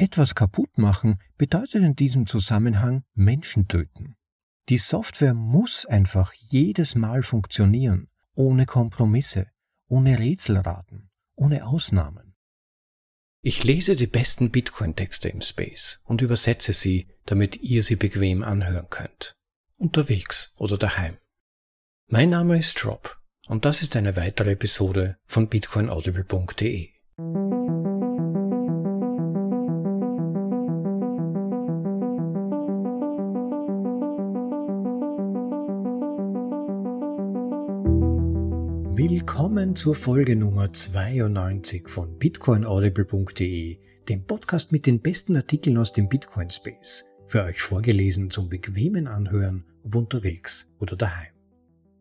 Etwas kaputt machen bedeutet in diesem Zusammenhang Menschen töten. Die Software muss einfach jedes Mal funktionieren, ohne Kompromisse, ohne Rätselraten, ohne Ausnahmen. Ich lese die besten Bitcoin-Texte im Space und übersetze sie, damit ihr sie bequem anhören könnt. Unterwegs oder daheim. Mein Name ist Rob und das ist eine weitere Episode von bitcoinaudible.de. zur Folge Nummer 92 von bitcoinaudible.de, dem Podcast mit den besten Artikeln aus dem Bitcoin Space, für euch vorgelesen zum bequemen Anhören, ob unterwegs oder daheim.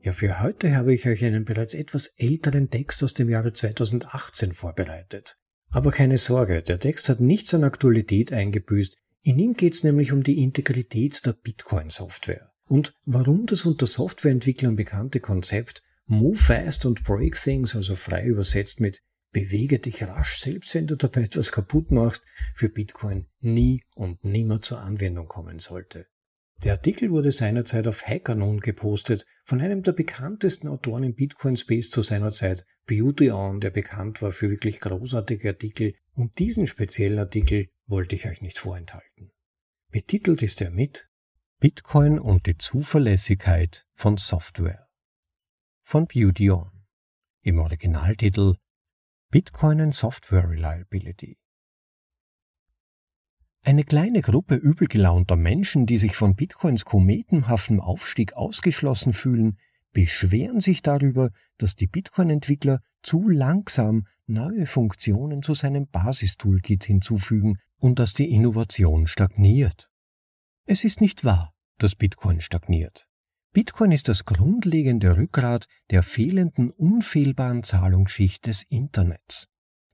Ja, für heute habe ich euch einen bereits etwas älteren Text aus dem Jahre 2018 vorbereitet. Aber keine Sorge, der Text hat nichts an Aktualität eingebüßt, in ihm geht es nämlich um die Integrität der Bitcoin-Software und warum das unter Softwareentwicklern bekannte Konzept Move fast und break things, also frei übersetzt mit bewege dich rasch, selbst wenn du dabei etwas kaputt machst, für Bitcoin nie und nimmer zur Anwendung kommen sollte. Der Artikel wurde seinerzeit auf HackerNoon gepostet von einem der bekanntesten Autoren im Bitcoin Space zu seiner Zeit, Beauty On, der bekannt war für wirklich großartige Artikel und diesen speziellen Artikel wollte ich euch nicht vorenthalten. Betitelt ist er mit Bitcoin und die Zuverlässigkeit von Software von Beauty On. Im Originaltitel Bitcoin and Software Reliability. Eine kleine Gruppe übelgelaunter Menschen, die sich von Bitcoins kometenhaftem Aufstieg ausgeschlossen fühlen, beschweren sich darüber, dass die Bitcoin-Entwickler zu langsam neue Funktionen zu seinem Basistoolkit hinzufügen und dass die Innovation stagniert. Es ist nicht wahr, dass Bitcoin stagniert. Bitcoin ist das grundlegende Rückgrat der fehlenden unfehlbaren Zahlungsschicht des Internets.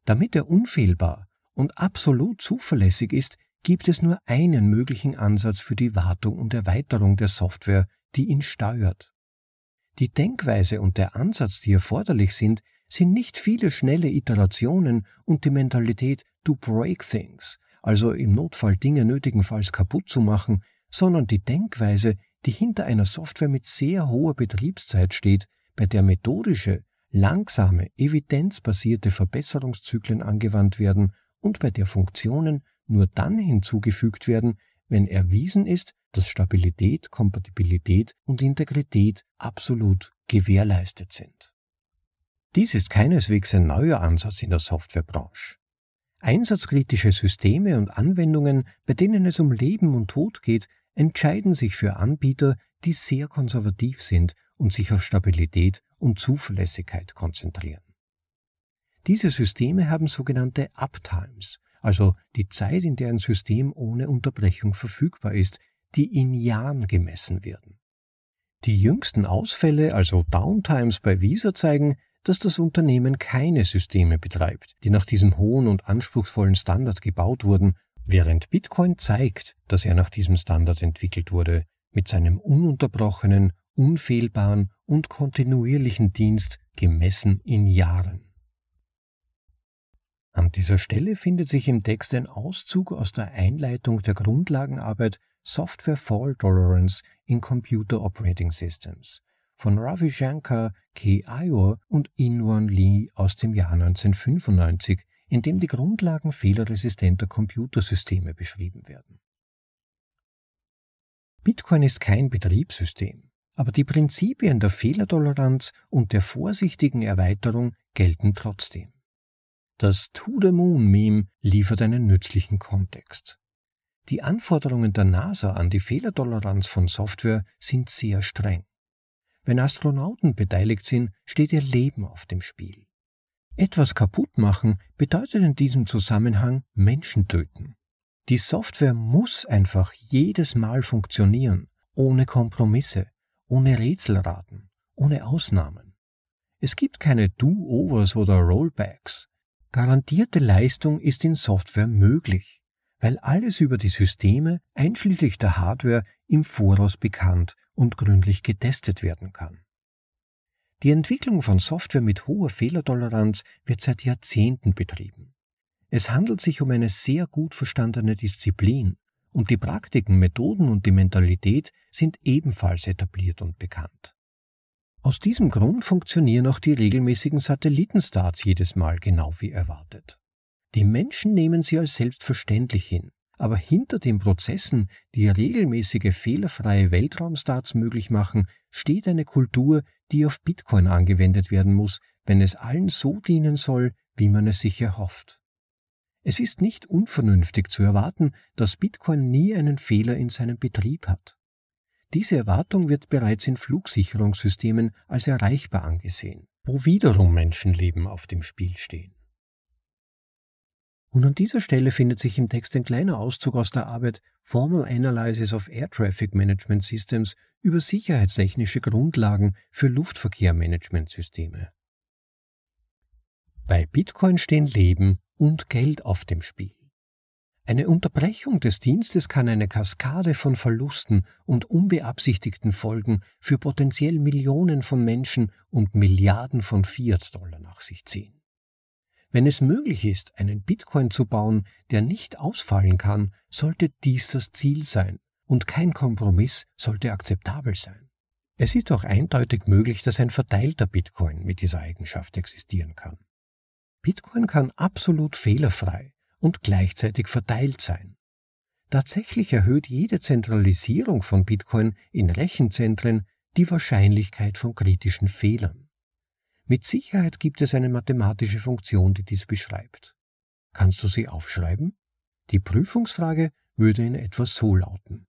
Damit er unfehlbar und absolut zuverlässig ist, gibt es nur einen möglichen Ansatz für die Wartung und Erweiterung der Software, die ihn steuert. Die Denkweise und der Ansatz, die erforderlich sind, sind nicht viele schnelle Iterationen und die Mentalität to break things, also im Notfall Dinge nötigenfalls kaputt zu machen, sondern die Denkweise, die hinter einer Software mit sehr hoher Betriebszeit steht, bei der methodische, langsame, evidenzbasierte Verbesserungszyklen angewandt werden und bei der Funktionen nur dann hinzugefügt werden, wenn erwiesen ist, dass Stabilität, Kompatibilität und Integrität absolut gewährleistet sind. Dies ist keineswegs ein neuer Ansatz in der Softwarebranche. Einsatzkritische Systeme und Anwendungen, bei denen es um Leben und Tod geht, entscheiden sich für Anbieter, die sehr konservativ sind und sich auf Stabilität und Zuverlässigkeit konzentrieren. Diese Systeme haben sogenannte Uptimes, also die Zeit, in der ein System ohne Unterbrechung verfügbar ist, die in Jahren gemessen werden. Die jüngsten Ausfälle, also Downtimes bei Visa, zeigen, dass das Unternehmen keine Systeme betreibt, die nach diesem hohen und anspruchsvollen Standard gebaut wurden Während Bitcoin zeigt, dass er nach diesem Standard entwickelt wurde, mit seinem ununterbrochenen, unfehlbaren und kontinuierlichen Dienst gemessen in Jahren. An dieser Stelle findet sich im Text ein Auszug aus der Einleitung der Grundlagenarbeit Software Fault Tolerance in Computer Operating Systems von Ravi Shankar, K. Ior und Inwan Lee aus dem Jahr 1995 in dem die Grundlagen fehlerresistenter Computersysteme beschrieben werden. Bitcoin ist kein Betriebssystem, aber die Prinzipien der Fehlertoleranz und der vorsichtigen Erweiterung gelten trotzdem. Das To-the-Moon-Meme liefert einen nützlichen Kontext. Die Anforderungen der NASA an die Fehlertoleranz von Software sind sehr streng. Wenn Astronauten beteiligt sind, steht ihr Leben auf dem Spiel. Etwas kaputt machen bedeutet in diesem Zusammenhang Menschen töten. Die Software muss einfach jedes Mal funktionieren, ohne Kompromisse, ohne Rätselraten, ohne Ausnahmen. Es gibt keine Do-Overs oder Rollbacks. Garantierte Leistung ist in Software möglich, weil alles über die Systeme, einschließlich der Hardware, im Voraus bekannt und gründlich getestet werden kann. Die Entwicklung von Software mit hoher Fehlertoleranz wird seit Jahrzehnten betrieben. Es handelt sich um eine sehr gut verstandene Disziplin und die Praktiken, Methoden und die Mentalität sind ebenfalls etabliert und bekannt. Aus diesem Grund funktionieren auch die regelmäßigen Satellitenstarts jedes Mal genau wie erwartet. Die Menschen nehmen sie als selbstverständlich hin, aber hinter den Prozessen, die regelmäßige fehlerfreie Weltraumstarts möglich machen, steht eine Kultur, die auf Bitcoin angewendet werden muss, wenn es allen so dienen soll, wie man es sich erhofft. Es ist nicht unvernünftig zu erwarten, dass Bitcoin nie einen Fehler in seinem Betrieb hat. Diese Erwartung wird bereits in Flugsicherungssystemen als erreichbar angesehen, wo wiederum Menschenleben auf dem Spiel stehen. Und an dieser Stelle findet sich im Text ein kleiner Auszug aus der Arbeit Formal Analysis of Air Traffic Management Systems über sicherheitstechnische Grundlagen für Luftverkehrmanagementsysteme. Bei Bitcoin stehen Leben und Geld auf dem Spiel. Eine Unterbrechung des Dienstes kann eine Kaskade von Verlusten und unbeabsichtigten Folgen für potenziell Millionen von Menschen und Milliarden von Fiat-Dollar nach sich ziehen. Wenn es möglich ist, einen Bitcoin zu bauen, der nicht ausfallen kann, sollte dies das Ziel sein, und kein Kompromiss sollte akzeptabel sein. Es ist auch eindeutig möglich, dass ein verteilter Bitcoin mit dieser Eigenschaft existieren kann. Bitcoin kann absolut fehlerfrei und gleichzeitig verteilt sein. Tatsächlich erhöht jede Zentralisierung von Bitcoin in Rechenzentren die Wahrscheinlichkeit von kritischen Fehlern. Mit Sicherheit gibt es eine mathematische Funktion, die dies beschreibt. Kannst du sie aufschreiben? Die Prüfungsfrage würde in etwa so lauten.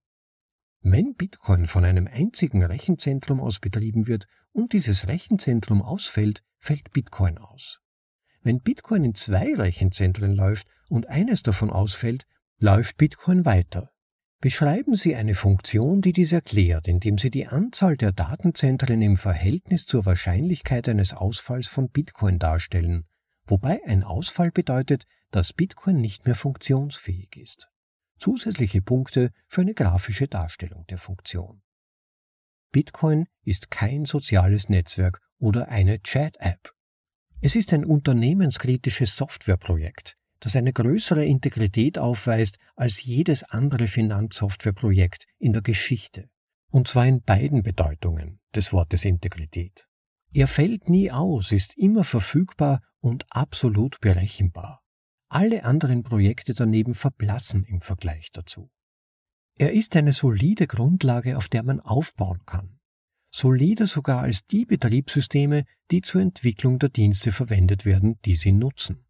Wenn Bitcoin von einem einzigen Rechenzentrum aus betrieben wird und dieses Rechenzentrum ausfällt, fällt Bitcoin aus. Wenn Bitcoin in zwei Rechenzentren läuft und eines davon ausfällt, läuft Bitcoin weiter. Beschreiben Sie eine Funktion, die dies erklärt, indem Sie die Anzahl der Datenzentren im Verhältnis zur Wahrscheinlichkeit eines Ausfalls von Bitcoin darstellen, wobei ein Ausfall bedeutet, dass Bitcoin nicht mehr funktionsfähig ist. Zusätzliche Punkte für eine grafische Darstellung der Funktion. Bitcoin ist kein soziales Netzwerk oder eine Chat-App. Es ist ein unternehmenskritisches Softwareprojekt, das eine größere Integrität aufweist als jedes andere Finanzsoftwareprojekt in der Geschichte. Und zwar in beiden Bedeutungen des Wortes Integrität. Er fällt nie aus, ist immer verfügbar und absolut berechenbar. Alle anderen Projekte daneben verblassen im Vergleich dazu. Er ist eine solide Grundlage, auf der man aufbauen kann solider sogar als die Betriebssysteme, die zur Entwicklung der Dienste verwendet werden, die sie nutzen.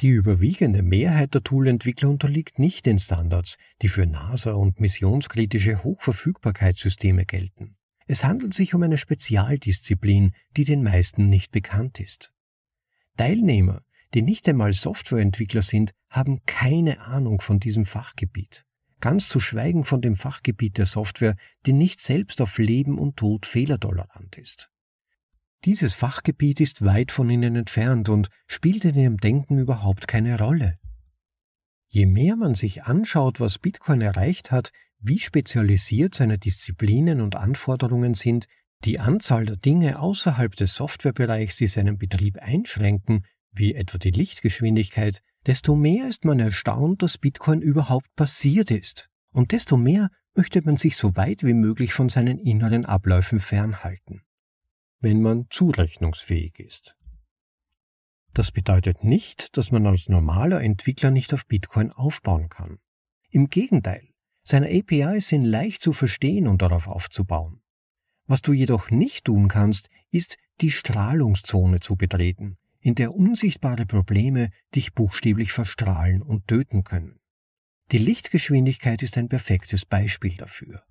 Die überwiegende Mehrheit der Toolentwickler unterliegt nicht den Standards, die für NASA und missionskritische Hochverfügbarkeitssysteme gelten. Es handelt sich um eine Spezialdisziplin, die den meisten nicht bekannt ist. Teilnehmer, die nicht einmal Softwareentwickler sind, haben keine Ahnung von diesem Fachgebiet ganz zu schweigen von dem Fachgebiet der Software, die nicht selbst auf Leben und Tod fehlertolerant ist. Dieses Fachgebiet ist weit von ihnen entfernt und spielt in ihrem Denken überhaupt keine Rolle. Je mehr man sich anschaut, was Bitcoin erreicht hat, wie spezialisiert seine Disziplinen und Anforderungen sind, die Anzahl der Dinge außerhalb des Softwarebereichs, die seinen Betrieb einschränken, wie etwa die Lichtgeschwindigkeit, desto mehr ist man erstaunt, dass Bitcoin überhaupt passiert ist. Und desto mehr möchte man sich so weit wie möglich von seinen inneren Abläufen fernhalten. Wenn man zurechnungsfähig ist. Das bedeutet nicht, dass man als normaler Entwickler nicht auf Bitcoin aufbauen kann. Im Gegenteil, seine APIs sind leicht zu verstehen und darauf aufzubauen. Was du jedoch nicht tun kannst, ist die Strahlungszone zu betreten, in der unsichtbare Probleme dich buchstäblich verstrahlen und töten können. Die Lichtgeschwindigkeit ist ein perfektes Beispiel dafür.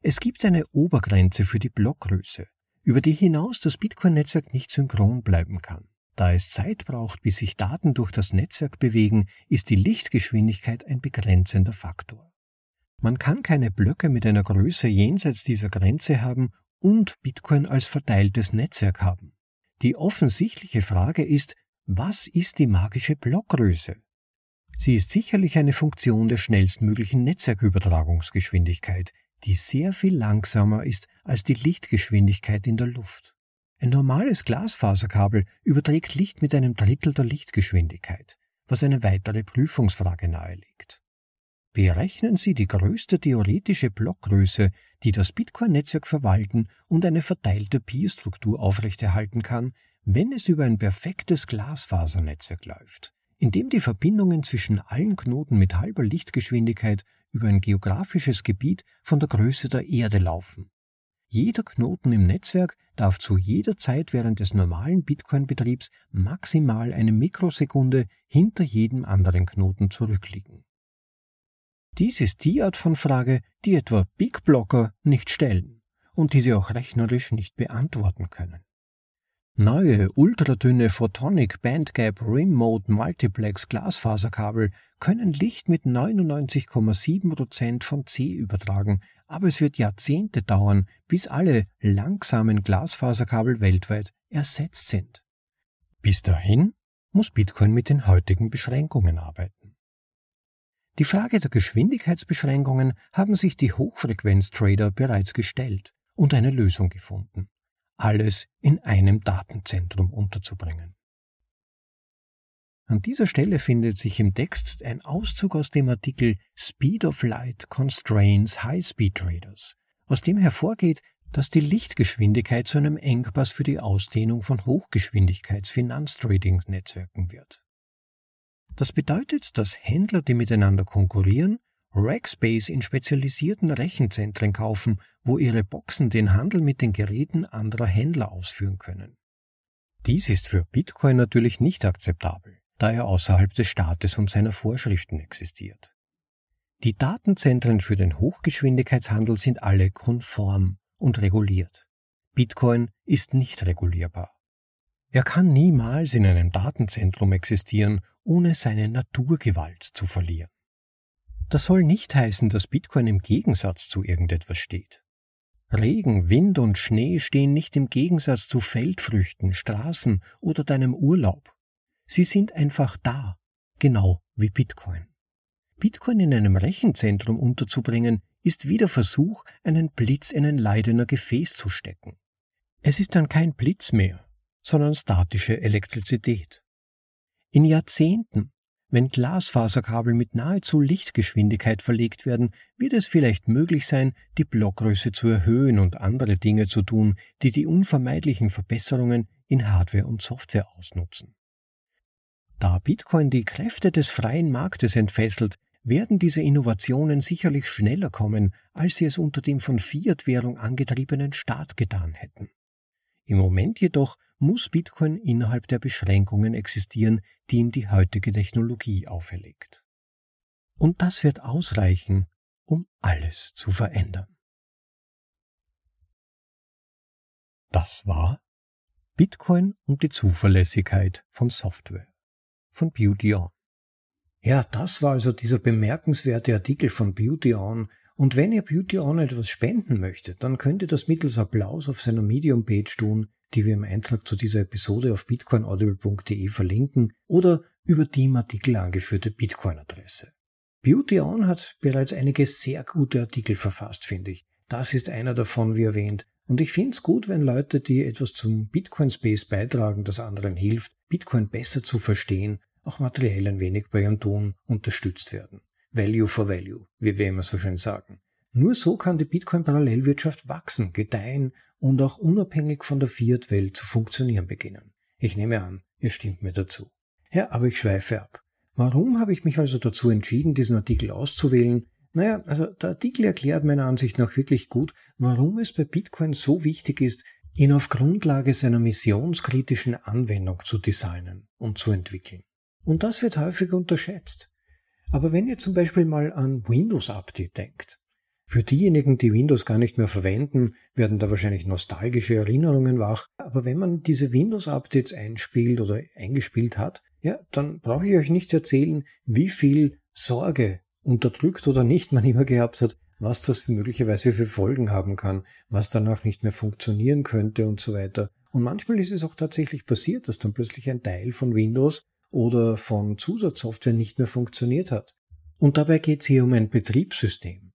Es gibt eine Obergrenze für die Blockgröße, über die hinaus das Bitcoin-Netzwerk nicht synchron bleiben kann. Da es Zeit braucht, bis sich Daten durch das Netzwerk bewegen, ist die Lichtgeschwindigkeit ein begrenzender Faktor. Man kann keine Blöcke mit einer Größe jenseits dieser Grenze haben und Bitcoin als verteiltes Netzwerk haben. Die offensichtliche Frage ist, was ist die magische Blockgröße? Sie ist sicherlich eine Funktion der schnellstmöglichen Netzwerkübertragungsgeschwindigkeit, die sehr viel langsamer ist als die Lichtgeschwindigkeit in der Luft. Ein normales Glasfaserkabel überträgt Licht mit einem Drittel der Lichtgeschwindigkeit. was eine weitere Prüfungsfrage nahelegt. Berechnen Sie die größte theoretische Blockgröße, die das Bitcoin-Netzwerk verwalten und eine verteilte Pi-Struktur aufrechterhalten kann, wenn es über ein perfektes Glasfasernetzwerk läuft, in dem die Verbindungen zwischen allen Knoten mit halber Lichtgeschwindigkeit über ein geografisches Gebiet von der Größe der Erde laufen. Jeder Knoten im Netzwerk darf zu jeder Zeit während des normalen Bitcoin-Betriebs maximal eine Mikrosekunde hinter jedem anderen Knoten zurückliegen. Dies ist die Art von Frage, die etwa Big Blocker nicht stellen und die sie auch rechnerisch nicht beantworten können. Neue ultradünne Photonic Bandgap Rim Mode Multiplex Glasfaserkabel können Licht mit 99,7% von C übertragen, aber es wird Jahrzehnte dauern, bis alle langsamen Glasfaserkabel weltweit ersetzt sind. Bis dahin muss Bitcoin mit den heutigen Beschränkungen arbeiten. Die Frage der Geschwindigkeitsbeschränkungen haben sich die Hochfrequenz-Trader bereits gestellt und eine Lösung gefunden alles in einem Datenzentrum unterzubringen. An dieser Stelle findet sich im Text ein Auszug aus dem Artikel Speed of Light Constraints High-Speed Traders, aus dem hervorgeht, dass die Lichtgeschwindigkeit zu einem Engpass für die Ausdehnung von Hochgeschwindigkeits-Finanztrading-Netzwerken wird. Das bedeutet, dass Händler, die miteinander konkurrieren, Rackspace in spezialisierten Rechenzentren kaufen, wo ihre Boxen den Handel mit den Geräten anderer Händler ausführen können. Dies ist für Bitcoin natürlich nicht akzeptabel, da er außerhalb des Staates und seiner Vorschriften existiert. Die Datenzentren für den Hochgeschwindigkeitshandel sind alle konform und reguliert. Bitcoin ist nicht regulierbar. Er kann niemals in einem Datenzentrum existieren, ohne seine Naturgewalt zu verlieren. Das soll nicht heißen, dass Bitcoin im Gegensatz zu irgendetwas steht. Regen, Wind und Schnee stehen nicht im Gegensatz zu Feldfrüchten, Straßen oder deinem Urlaub. Sie sind einfach da, genau wie Bitcoin. Bitcoin in einem Rechenzentrum unterzubringen, ist wie der Versuch, einen Blitz in ein Leidener Gefäß zu stecken. Es ist dann kein Blitz mehr, sondern statische Elektrizität. In Jahrzehnten wenn Glasfaserkabel mit nahezu Lichtgeschwindigkeit verlegt werden, wird es vielleicht möglich sein, die Blockgröße zu erhöhen und andere Dinge zu tun, die die unvermeidlichen Verbesserungen in Hardware und Software ausnutzen. Da Bitcoin die Kräfte des freien Marktes entfesselt, werden diese Innovationen sicherlich schneller kommen, als sie es unter dem von Fiat-Währung angetriebenen Staat getan hätten. Im Moment jedoch muss Bitcoin innerhalb der Beschränkungen existieren, die ihm die heutige Technologie auferlegt. Und das wird ausreichen, um alles zu verändern. Das war Bitcoin und die Zuverlässigkeit von Software von Beauty On. Ja, das war also dieser bemerkenswerte Artikel von Beauty On. Und wenn ihr Beauty On etwas spenden möchtet, dann könnt ihr das mittels Applaus auf seiner Medium-Page tun die wir im Eintrag zu dieser Episode auf bitcoinaudible.de verlinken oder über die im Artikel angeführte Bitcoin-Adresse. Beauty On hat bereits einige sehr gute Artikel verfasst, finde ich. Das ist einer davon, wie erwähnt. Und ich finde es gut, wenn Leute, die etwas zum Bitcoin-Space beitragen, das anderen hilft, Bitcoin besser zu verstehen, auch materiell ein wenig bei ihrem Tun unterstützt werden. Value for Value, wie wir immer so schön sagen. Nur so kann die Bitcoin-Parallelwirtschaft wachsen, gedeihen und auch unabhängig von der Fiat-Welt zu funktionieren beginnen. Ich nehme an, ihr stimmt mir dazu. Ja, aber ich schweife ab. Warum habe ich mich also dazu entschieden, diesen Artikel auszuwählen? Naja, also der Artikel erklärt meiner Ansicht nach wirklich gut, warum es bei Bitcoin so wichtig ist, ihn auf Grundlage seiner missionskritischen Anwendung zu designen und zu entwickeln. Und das wird häufig unterschätzt. Aber wenn ihr zum Beispiel mal an Windows Update denkt, für diejenigen, die Windows gar nicht mehr verwenden, werden da wahrscheinlich nostalgische Erinnerungen wach. Aber wenn man diese Windows-Updates einspielt oder eingespielt hat, ja, dann brauche ich euch nicht erzählen, wie viel Sorge, unterdrückt oder nicht, man immer gehabt hat, was das möglicherweise für Folgen haben kann, was danach nicht mehr funktionieren könnte und so weiter. Und manchmal ist es auch tatsächlich passiert, dass dann plötzlich ein Teil von Windows oder von Zusatzsoftware nicht mehr funktioniert hat. Und dabei geht es hier um ein Betriebssystem.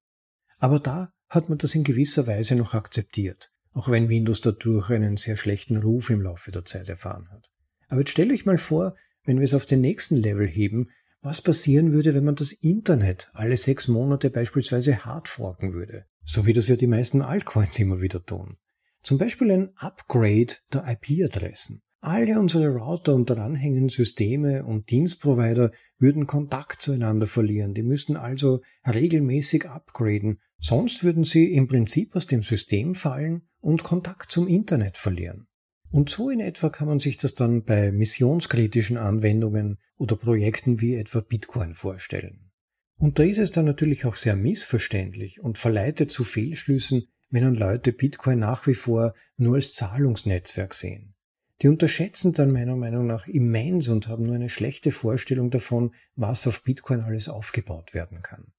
Aber da hat man das in gewisser Weise noch akzeptiert, auch wenn Windows dadurch einen sehr schlechten Ruf im Laufe der Zeit erfahren hat. Aber jetzt stelle ich mal vor, wenn wir es auf den nächsten Level heben, was passieren würde, wenn man das Internet alle sechs Monate beispielsweise hardforken würde, so wie das ja die meisten Altcoins immer wieder tun. Zum Beispiel ein Upgrade der IP-Adressen. Alle unsere Router und daranhängenden Systeme und Dienstprovider würden Kontakt zueinander verlieren. Die müssten also regelmäßig upgraden, sonst würden sie im Prinzip aus dem System fallen und Kontakt zum Internet verlieren. Und so in etwa kann man sich das dann bei missionskritischen Anwendungen oder Projekten wie etwa Bitcoin vorstellen. Und da ist es dann natürlich auch sehr missverständlich und verleitet zu Fehlschlüssen, wenn dann Leute Bitcoin nach wie vor nur als Zahlungsnetzwerk sehen. Die unterschätzen dann meiner Meinung nach immens und haben nur eine schlechte Vorstellung davon, was auf Bitcoin alles aufgebaut werden kann.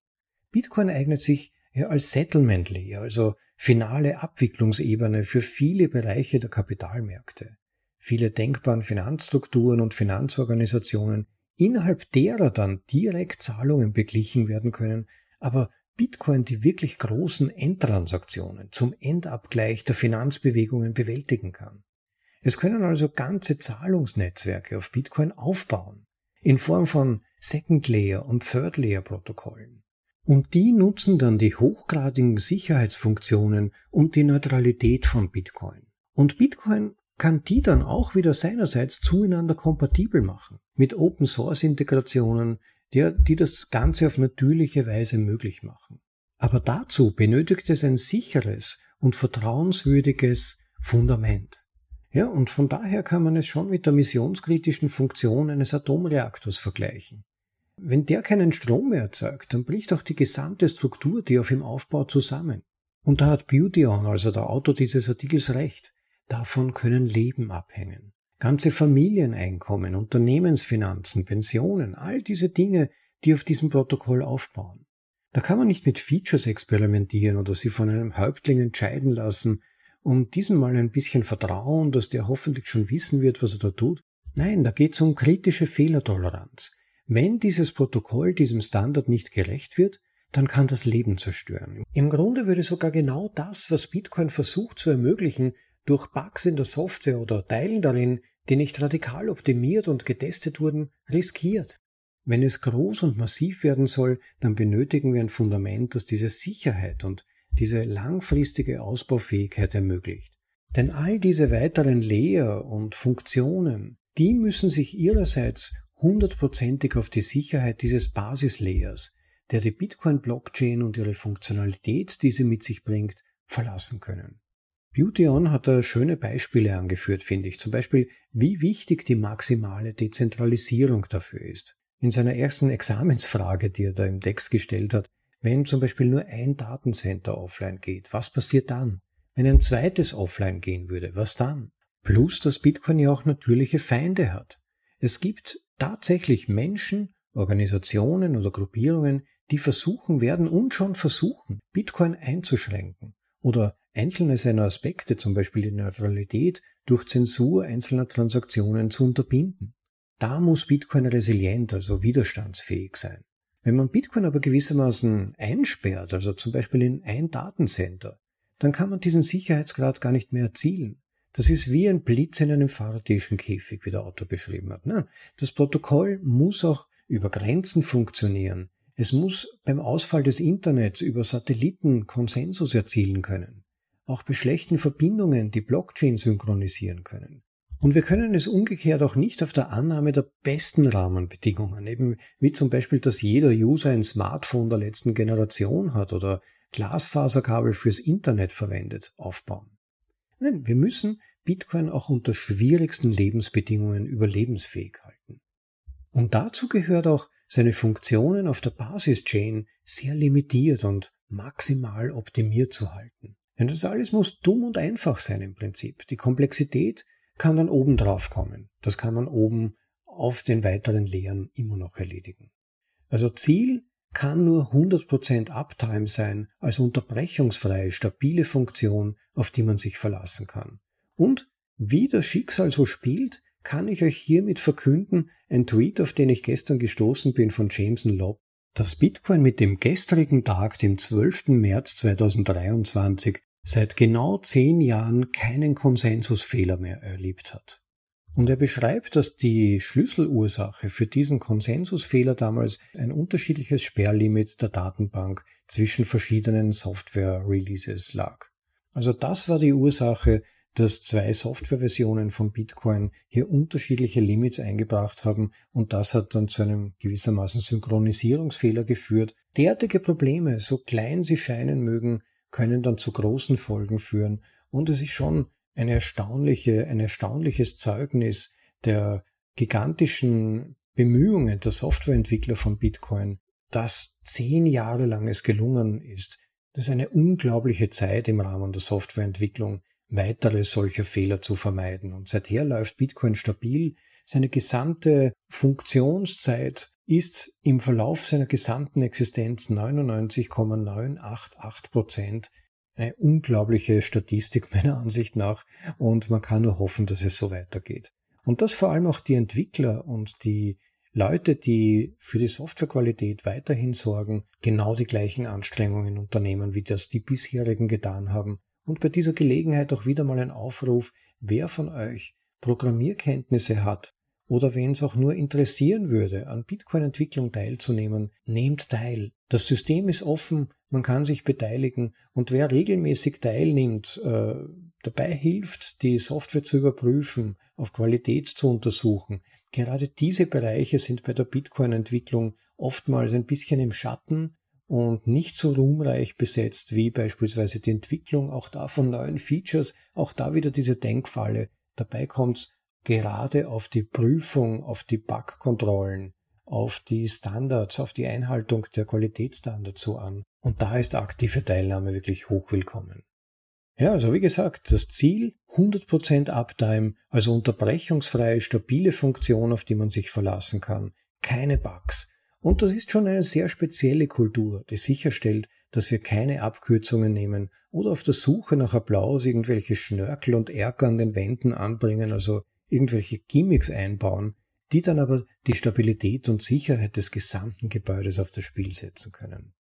Bitcoin eignet sich ja als Settlement Layer, also finale Abwicklungsebene für viele Bereiche der Kapitalmärkte. Viele denkbaren Finanzstrukturen und Finanzorganisationen, innerhalb derer dann direkt Zahlungen beglichen werden können, aber Bitcoin die wirklich großen Endtransaktionen zum Endabgleich der Finanzbewegungen bewältigen kann. Es können also ganze Zahlungsnetzwerke auf Bitcoin aufbauen, in Form von Second Layer und Third Layer Protokollen. Und die nutzen dann die hochgradigen Sicherheitsfunktionen und die Neutralität von Bitcoin. Und Bitcoin kann die dann auch wieder seinerseits zueinander kompatibel machen, mit Open Source Integrationen, die, die das Ganze auf natürliche Weise möglich machen. Aber dazu benötigt es ein sicheres und vertrauenswürdiges Fundament. Ja, und von daher kann man es schon mit der missionskritischen Funktion eines Atomreaktors vergleichen. Wenn der keinen Strom mehr erzeugt, dann bricht auch die gesamte Struktur, die auf ihm aufbaut, zusammen. Und da hat Beautyon, also der Autor dieses Artikels, recht. Davon können Leben abhängen. Ganze Familieneinkommen, Unternehmensfinanzen, Pensionen, all diese Dinge, die auf diesem Protokoll aufbauen. Da kann man nicht mit Features experimentieren oder sie von einem Häuptling entscheiden lassen, um diesem mal ein bisschen Vertrauen, dass der hoffentlich schon wissen wird, was er da tut. Nein, da geht es um kritische Fehlertoleranz. Wenn dieses Protokoll diesem Standard nicht gerecht wird, dann kann das Leben zerstören. Im Grunde würde sogar genau das, was Bitcoin versucht zu ermöglichen, durch Bugs in der Software oder Teilen darin, die nicht radikal optimiert und getestet wurden, riskiert. Wenn es groß und massiv werden soll, dann benötigen wir ein Fundament, das diese Sicherheit und diese langfristige Ausbaufähigkeit ermöglicht. Denn all diese weiteren Layer und Funktionen, die müssen sich ihrerseits hundertprozentig auf die Sicherheit dieses Basislayers, der die Bitcoin-Blockchain und ihre Funktionalität, die sie mit sich bringt, verlassen können. Beautyon hat da schöne Beispiele angeführt, finde ich. Zum Beispiel, wie wichtig die maximale Dezentralisierung dafür ist. In seiner ersten Examensfrage, die er da im Text gestellt hat, wenn zum Beispiel nur ein Datencenter offline geht, was passiert dann? Wenn ein zweites offline gehen würde, was dann? Plus, dass Bitcoin ja auch natürliche Feinde hat. Es gibt tatsächlich Menschen, Organisationen oder Gruppierungen, die versuchen werden und schon versuchen, Bitcoin einzuschränken oder einzelne seiner Aspekte, zum Beispiel die Neutralität, durch Zensur einzelner Transaktionen zu unterbinden. Da muss Bitcoin resilient, also widerstandsfähig sein. Wenn man Bitcoin aber gewissermaßen einsperrt, also zum Beispiel in ein Datencenter, dann kann man diesen Sicherheitsgrad gar nicht mehr erzielen. Das ist wie ein Blitz in einem fahrradischen Käfig, wie der Autor beschrieben hat. Nein, das Protokoll muss auch über Grenzen funktionieren. Es muss beim Ausfall des Internets über Satelliten Konsensus erzielen können. Auch bei schlechten Verbindungen die Blockchain synchronisieren können. Und wir können es umgekehrt auch nicht auf der Annahme der besten Rahmenbedingungen, eben wie zum Beispiel, dass jeder User ein Smartphone der letzten Generation hat oder Glasfaserkabel fürs Internet verwendet, aufbauen. Nein, wir müssen Bitcoin auch unter schwierigsten Lebensbedingungen überlebensfähig halten. Und dazu gehört auch, seine Funktionen auf der Basis-Chain sehr limitiert und maximal optimiert zu halten. Denn das alles muss dumm und einfach sein im Prinzip. Die Komplexität kann dann oben drauf kommen. Das kann man oben auf den weiteren Lehren immer noch erledigen. Also Ziel kann nur 100% Uptime sein als unterbrechungsfreie, stabile Funktion, auf die man sich verlassen kann. Und wie das Schicksal so spielt, kann ich euch hiermit verkünden, ein Tweet, auf den ich gestern gestoßen bin von Jameson Lobb, dass Bitcoin mit dem gestrigen Tag, dem 12. März 2023, seit genau zehn Jahren keinen Konsensusfehler mehr erlebt hat. Und er beschreibt, dass die Schlüsselursache für diesen Konsensusfehler damals ein unterschiedliches Sperrlimit der Datenbank zwischen verschiedenen Software-Releases lag. Also das war die Ursache, dass zwei Softwareversionen von Bitcoin hier unterschiedliche Limits eingebracht haben und das hat dann zu einem gewissermaßen Synchronisierungsfehler geführt. Derartige Probleme, so klein sie scheinen mögen, können dann zu großen Folgen führen und es ist schon eine erstaunliche, ein erstaunliches Zeugnis der gigantischen Bemühungen der Softwareentwickler von Bitcoin, dass zehn Jahre lang es gelungen ist. Das ist eine unglaubliche Zeit im Rahmen der Softwareentwicklung, weitere solcher Fehler zu vermeiden. Und seither läuft Bitcoin stabil. Seine gesamte Funktionszeit ist im Verlauf seiner gesamten Existenz 99,988 Prozent. Eine unglaubliche Statistik meiner Ansicht nach und man kann nur hoffen, dass es so weitergeht. Und dass vor allem auch die Entwickler und die Leute, die für die Softwarequalität weiterhin sorgen, genau die gleichen Anstrengungen unternehmen, wie das die bisherigen getan haben. Und bei dieser Gelegenheit auch wieder mal ein Aufruf, wer von euch Programmierkenntnisse hat oder wen es auch nur interessieren würde, an Bitcoin-Entwicklung teilzunehmen, nehmt teil. Das System ist offen, man kann sich beteiligen und wer regelmäßig teilnimmt, äh, dabei hilft, die Software zu überprüfen, auf Qualität zu untersuchen. Gerade diese Bereiche sind bei der Bitcoin-Entwicklung oftmals ein bisschen im Schatten und nicht so ruhmreich besetzt wie beispielsweise die Entwicklung auch da von neuen Features, auch da wieder diese Denkfalle. Dabei kommt gerade auf die Prüfung, auf die Bugkontrollen, auf die Standards, auf die Einhaltung der Qualitätsstandards so an. Und da ist aktive Teilnahme wirklich hochwillkommen. Ja, also wie gesagt, das Ziel 100% Uptime, also unterbrechungsfreie, stabile Funktion, auf die man sich verlassen kann. Keine Bugs. Und das ist schon eine sehr spezielle Kultur, die sicherstellt, dass wir keine Abkürzungen nehmen oder auf der Suche nach Applaus irgendwelche Schnörkel und Erker an den Wänden anbringen, also irgendwelche Gimmicks einbauen, die dann aber die Stabilität und Sicherheit des gesamten Gebäudes auf das Spiel setzen können.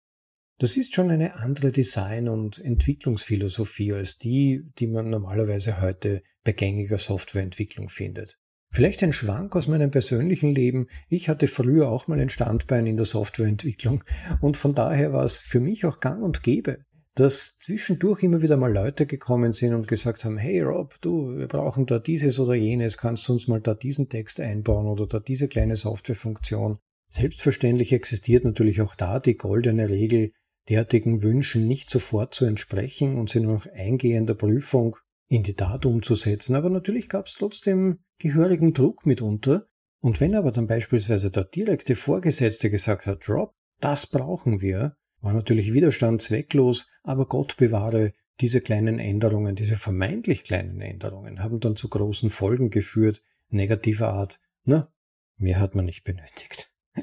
Das ist schon eine andere Design- und Entwicklungsphilosophie als die, die man normalerweise heute bei gängiger Softwareentwicklung findet. Vielleicht ein Schwank aus meinem persönlichen Leben. Ich hatte früher auch mal ein Standbein in der Softwareentwicklung und von daher war es für mich auch gang und gäbe, dass zwischendurch immer wieder mal Leute gekommen sind und gesagt haben, hey Rob, du, wir brauchen da dieses oder jenes, kannst du uns mal da diesen Text einbauen oder da diese kleine Softwarefunktion. Selbstverständlich existiert natürlich auch da die goldene Regel, derartigen Wünschen nicht sofort zu entsprechen und sie nur nach eingehender Prüfung in die Tat umzusetzen. Aber natürlich gab es trotzdem gehörigen Druck mitunter. Und wenn aber dann beispielsweise der direkte Vorgesetzte gesagt hat, Rob, das brauchen wir, war natürlich Widerstand zwecklos, aber Gott bewahre, diese kleinen Änderungen, diese vermeintlich kleinen Änderungen haben dann zu großen Folgen geführt, negativer Art. Na, mehr hat man nicht benötigt.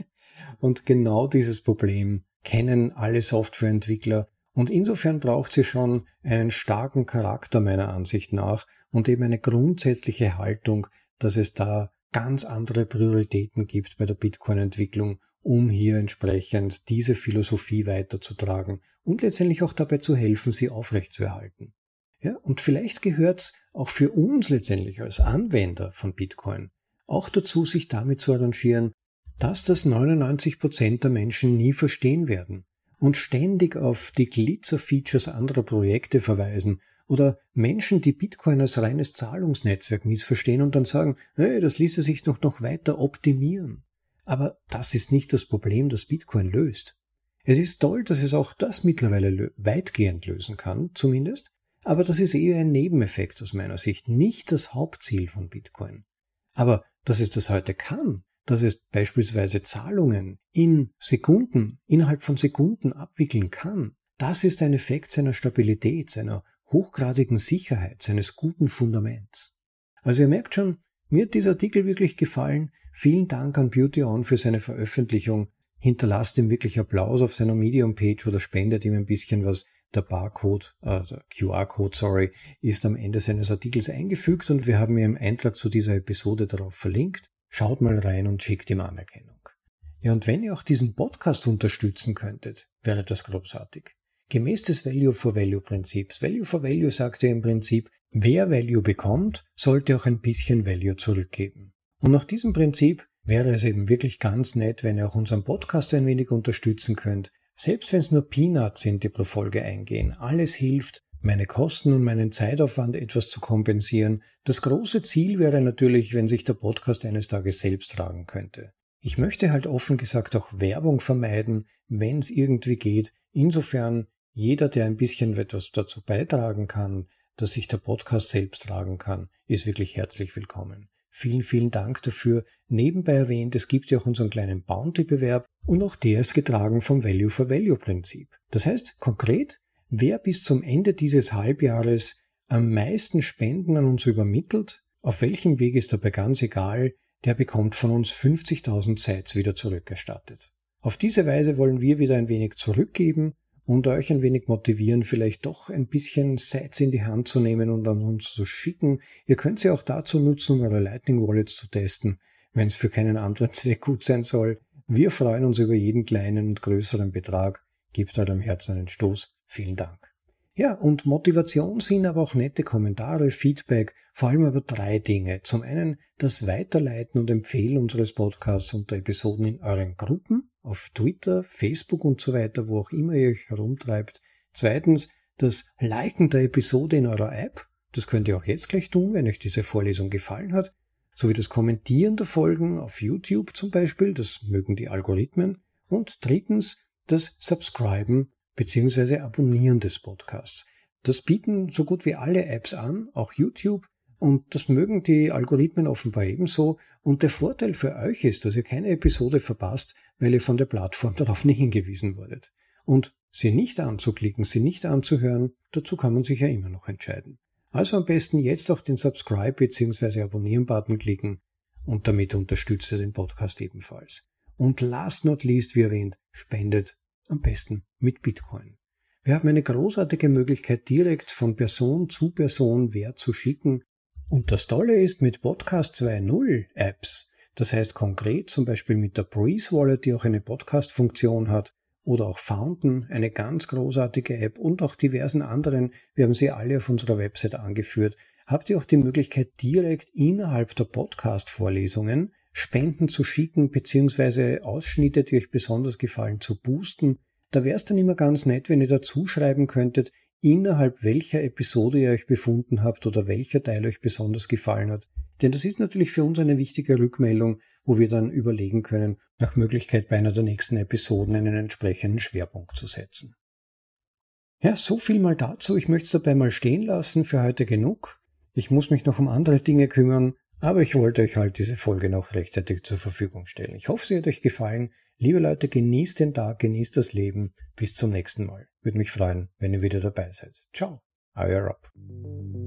Und genau dieses Problem kennen alle Softwareentwickler und insofern braucht sie schon einen starken Charakter meiner Ansicht nach und eben eine grundsätzliche Haltung, dass es da ganz andere Prioritäten gibt bei der Bitcoin-Entwicklung um hier entsprechend diese Philosophie weiterzutragen und letztendlich auch dabei zu helfen, sie aufrechtzuerhalten. Ja, und vielleicht gehört es auch für uns letztendlich als Anwender von Bitcoin auch dazu, sich damit zu arrangieren, dass das 99 Prozent der Menschen nie verstehen werden und ständig auf die Glitzer-Features anderer Projekte verweisen oder Menschen, die Bitcoin als reines Zahlungsnetzwerk missverstehen und dann sagen, hey, das ließe sich doch noch weiter optimieren. Aber das ist nicht das Problem, das Bitcoin löst. Es ist toll, dass es auch das mittlerweile weitgehend lösen kann, zumindest, aber das ist eher ein Nebeneffekt aus meiner Sicht, nicht das Hauptziel von Bitcoin. Aber dass es das heute kann, dass es beispielsweise Zahlungen in Sekunden, innerhalb von Sekunden abwickeln kann, das ist ein Effekt seiner Stabilität, seiner hochgradigen Sicherheit, seines guten Fundaments. Also ihr merkt schon, mir hat dieser Artikel wirklich gefallen. Vielen Dank an Beauty On für seine Veröffentlichung. Hinterlasst ihm wirklich Applaus auf seiner Medium-Page oder spendet ihm ein bisschen was. Der Barcode, äh, der QR-Code, sorry, ist am Ende seines Artikels eingefügt und wir haben ihm im Eintrag zu dieser Episode darauf verlinkt. Schaut mal rein und schickt ihm Anerkennung. Ja, und wenn ihr auch diesen Podcast unterstützen könntet, wäre das großartig. Gemäß des Value for Value Prinzips. Value for Value sagt ja im Prinzip, wer Value bekommt, sollte auch ein bisschen Value zurückgeben. Und nach diesem Prinzip wäre es eben wirklich ganz nett, wenn ihr auch unseren Podcast ein wenig unterstützen könnt. Selbst wenn es nur Peanuts sind, die pro Folge eingehen. Alles hilft, meine Kosten und meinen Zeitaufwand etwas zu kompensieren. Das große Ziel wäre natürlich, wenn sich der Podcast eines Tages selbst tragen könnte. Ich möchte halt offen gesagt auch Werbung vermeiden, wenn es irgendwie geht. Insofern jeder, der ein bisschen etwas dazu beitragen kann, dass sich der Podcast selbst tragen kann, ist wirklich herzlich willkommen. Vielen, vielen Dank dafür. Nebenbei erwähnt, es gibt ja auch unseren kleinen Bounty-Bewerb und auch der ist getragen vom Value for Value Prinzip. Das heißt, konkret, wer bis zum Ende dieses Halbjahres am meisten Spenden an uns übermittelt, auf welchem Weg ist dabei ganz egal, der bekommt von uns 50.000 Sites wieder zurückerstattet. Auf diese Weise wollen wir wieder ein wenig zurückgeben und euch ein wenig motivieren, vielleicht doch ein bisschen Sites in die Hand zu nehmen und an uns zu schicken. Ihr könnt sie auch dazu nutzen, um eure Lightning Wallets zu testen, wenn es für keinen anderen Zweck gut sein soll. Wir freuen uns über jeden kleinen und größeren Betrag. Gebt eurem Herzen einen Stoß. Vielen Dank. Ja, und Motivation sind aber auch nette Kommentare, Feedback, vor allem aber drei Dinge. Zum einen das Weiterleiten und Empfehlen unseres Podcasts und der Episoden in euren Gruppen, auf Twitter, Facebook und so weiter, wo auch immer ihr euch herumtreibt. Zweitens das Liken der Episode in eurer App. Das könnt ihr auch jetzt gleich tun, wenn euch diese Vorlesung gefallen hat. Sowie das Kommentieren der Folgen auf YouTube zum Beispiel, das mögen die Algorithmen. Und drittens das Subscriben bzw. Abonnieren des Podcasts. Das bieten so gut wie alle Apps an, auch YouTube, und das mögen die Algorithmen offenbar ebenso. Und der Vorteil für euch ist, dass ihr keine Episode verpasst, weil ihr von der Plattform darauf nicht hingewiesen wurdet. Und sie nicht anzuklicken, sie nicht anzuhören, dazu kann man sich ja immer noch entscheiden. Also am besten jetzt auch den Subscribe bzw. Abonnieren-Button klicken und damit unterstützt ihr den Podcast ebenfalls. Und last not least, wie erwähnt, spendet am besten mit Bitcoin. Wir haben eine großartige Möglichkeit, direkt von Person zu Person Wert zu schicken. Und das Tolle ist mit Podcast 2.0 Apps, das heißt konkret zum Beispiel mit der Breeze Wallet, die auch eine Podcast-Funktion hat, oder auch Fountain, eine ganz großartige App und auch diversen anderen, wir haben sie alle auf unserer Website angeführt, habt ihr auch die Möglichkeit, direkt innerhalb der Podcast-Vorlesungen Spenden zu schicken, beziehungsweise Ausschnitte, die euch besonders gefallen, zu boosten. Da wäre es dann immer ganz nett, wenn ihr dazu schreiben könntet, innerhalb welcher Episode ihr euch befunden habt oder welcher Teil euch besonders gefallen hat. Denn das ist natürlich für uns eine wichtige Rückmeldung, wo wir dann überlegen können, nach Möglichkeit bei einer der nächsten Episoden einen entsprechenden Schwerpunkt zu setzen. Ja, so viel mal dazu. Ich möchte es dabei mal stehen lassen. Für heute genug. Ich muss mich noch um andere Dinge kümmern. Aber ich wollte euch halt diese Folge noch rechtzeitig zur Verfügung stellen. Ich hoffe, sie hat euch gefallen. Liebe Leute, genießt den Tag, genießt das Leben. Bis zum nächsten Mal. Würde mich freuen, wenn ihr wieder dabei seid. Ciao, euer Rob.